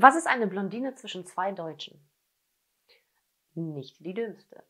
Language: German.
Was ist eine Blondine zwischen zwei Deutschen? Nicht die dümmste.